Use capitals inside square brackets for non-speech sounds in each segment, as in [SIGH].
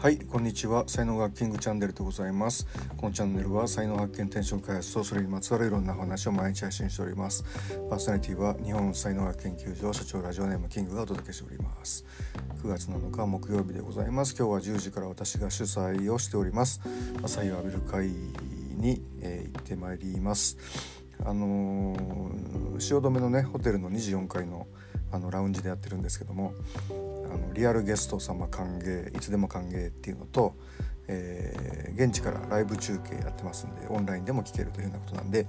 はいこんにちは。才能学キングチャンネルでございます。このチャンネルは才能発見テンション開発とそれにまつわるいろんな話を毎日配信しております。パーソナリティは日本才能学研究所所長ラジオネームキングがお届けしております。9月7日木曜日でございます。今日は10時から私が主催をしております。朝日を浴びる会に、えー、行ってまいります。あのー、汐留のねホテルの24階のあのラウンジでやってるんですけどもあのリアルゲスト様歓迎いつでも歓迎っていうのと、えー、現地からライブ中継やってますんでオンラインでも聞けるというようなことなんで、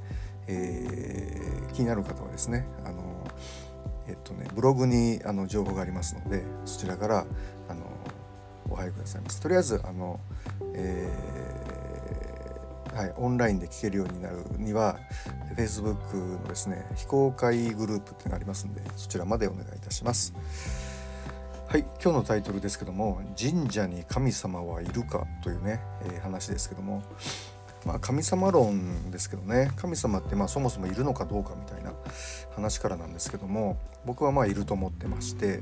えー、気になる方はですねあのえっとねブログにあの情報がありますのでそちらからあのお入りくださいます。とりあえずあの、えーはい、オンラインで聞けるようになるには Facebook のですね非公開グループっていうのがありますんでそちらまでお願いいたします。はい今日のタイトルですけども「神社に神様はいるか?」というね、えー、話ですけども、まあ、神様論ですけどね神様ってまあそもそもいるのかどうかみたいな話からなんですけども僕はまあいると思ってまして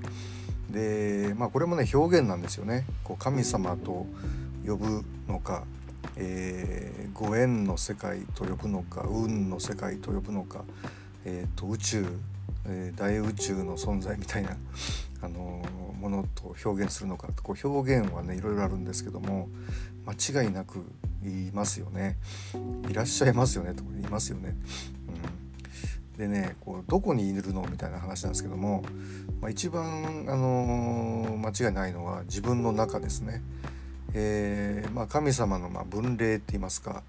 でまあこれもね表現なんですよねこう神様と呼ぶのか、えー、ご縁の世界と呼ぶのか運の世界と呼ぶのか、えーと、宇宙、えー、大宇宙の存在みたいな [LAUGHS] あのものと表現するのかこう表現はねいろいろあるんですけども間違いなく言いますよねいらっしゃいますよねと言いますよね。うん、でねこうどこにいるのみたいな話なんですけども、まあ、一番、あの間違いないのは自分の中ですね。えーまあ、神様のまあ分霊って言いますか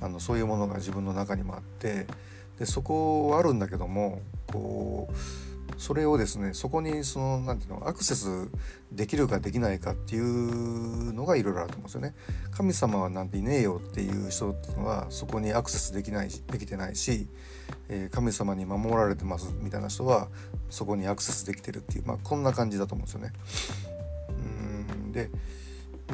あのそういうものが自分の中にもあってでそこはあるんだけどもこうそれをですねそこにその何ていうのアクセスできるかできないかっていうのがいろいろあると思うんですよね。神様はなんていねえよっていう人っていうのはそこにアクセスできないできてないし、えー、神様に守られてますみたいな人はそこにアクセスできてるっていうまあこんな感じだと思うんですよね。うんで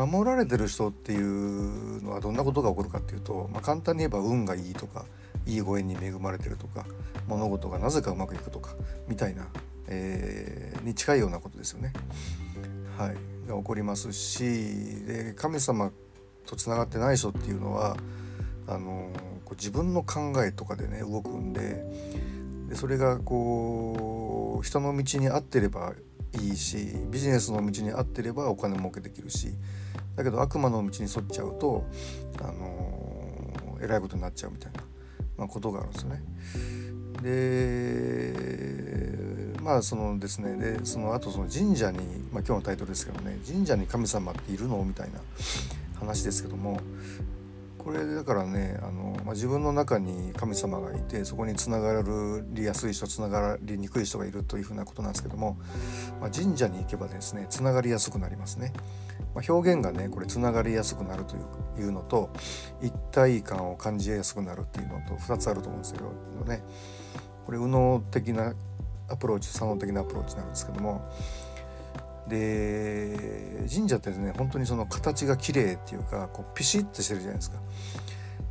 守られてる人っていうのはどんなことが起こるかっていうと、まあ、簡単に言えば運がいいとかいいご縁に恵まれてるとか物事がなぜかうまくいくとかみたいな、えー、に近いようなことですよね。はい、が起こりますしで神様とつながってない人っていうのはあのこう自分の考えとかでね動くんででそれがこう人の道に合ってればいいしビジネスの道に合ってればお金儲けできるしだけど悪魔の道に沿っちゃうとあのえらいことになっちゃうみたいなまあ、ことがあるんですよね。でまあそのですねでその後その神社に、まあ、今日のタイトルですけどね神社に神様っているの？みたいな話ですけどもこれだからねあの、まあ、自分の中に神様がいてそこにつながりやすい人つながりにくい人がいるというふうなことなんですけども、まあ、神社に行けばですねつながりやすくなりますね。まあ、表現がねこれつながりやすくなるというのと一体感を感じやすくなるっていうのと2つあると思うんですけどねこれ右脳的なアプローチ左脳的なアプローチになるんですけどもで神社ってね本当にその形が綺麗っていうかこうピシッとしてるじゃないですか。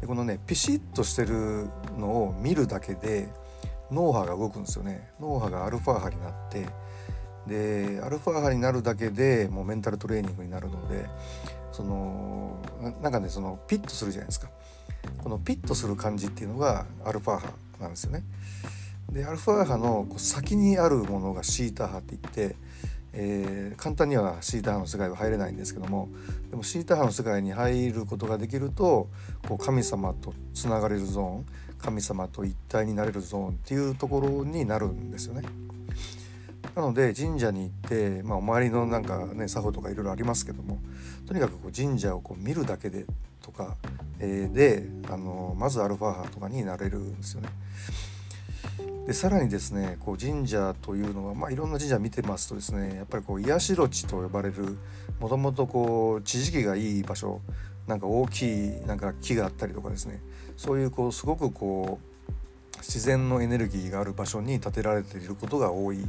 でこのねピシッとしてるのを見るだけで脳波が動くんですよね。脳波がアルファ波になってでアルファ波になるだけでもうメンタルトレーニングになるのでそのなんかねそのピッとするじゃないですか。このピッとする感じっていうのがアルファ波なんですよね。でアルファ波のこう先にあるものがシータ波って言ってえー、簡単にはシータ波の世界は入れないんですけどもでもシータ波の世界に入ることができるとこう神様とつながれるゾーン神様と一体になれるゾーンっていうところになるんですよね。なので神社に行って、まあ、お参りのなんかね作法とかいろいろありますけどもとにかくこう神社をこう見るだけでとか、えー、であのまずアルファ波とかになれるんですよね。でさらにですねこう神社というのは、まあ、いろんな神社見てますとですねやっぱりこう癒しろ地と呼ばれるもともとこう地磁気がいい場所なんか大きいなんか木があったりとかですねそういうこうすごくこう自然のエネルギーがある場所に建てられていることが多い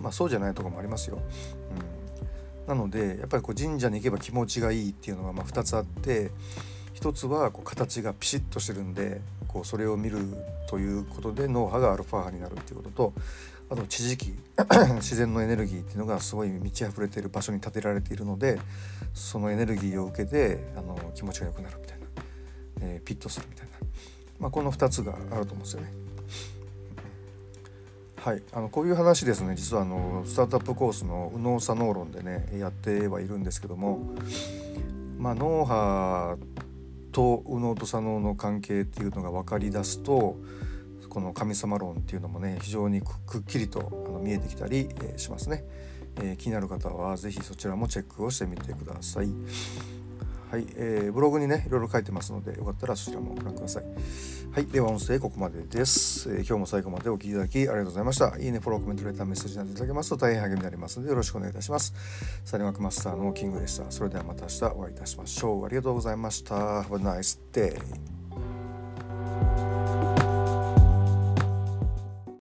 まあ、そうじゃないとこもありますよ。うん、なのでやっぱりこう神社に行けば気持ちがいいっていうのがま2つあって一つはこう形がピシッとしてるんでこうそれを見るということで脳波がアルファ波になるっていうこととあと地磁気 [CLEARS THROAT] 自然のエネルギーっていうのがすごい満ち溢れている場所に建てられているのでそのエネルギーを受けてあの気持ちが良くなるみたいな、えー、ピッとするみたいな、まあ、この2つがあると思うんですよね。はい、あのこういう話ですね。実はあのスタートアップコースの右脳左脳論でねやってはいるんですけども、まあ、脳波と右脳と左脳の関係っていうのが分かりだすとこの神様論っていうのもね非常にくっきりとあの見えてきたり、え、しますね、えー、気になる方は是非そちらもチェックをしてみてください。はい、えー、ブログにねいろいろ書いてますのでよかったらそちらもご覧ください。はい、では音声ここまでです、えー、今日も最後までお聴きいただきありがとうございました。いいね、フォロー、コメント、レター、メッセージなどいただけますと大変励みになりますのでよろしくお願いいたします。サリマクマスターのキングでした。それではまた明日お会いいたしましょう。ありがとうございました。Have a nice day.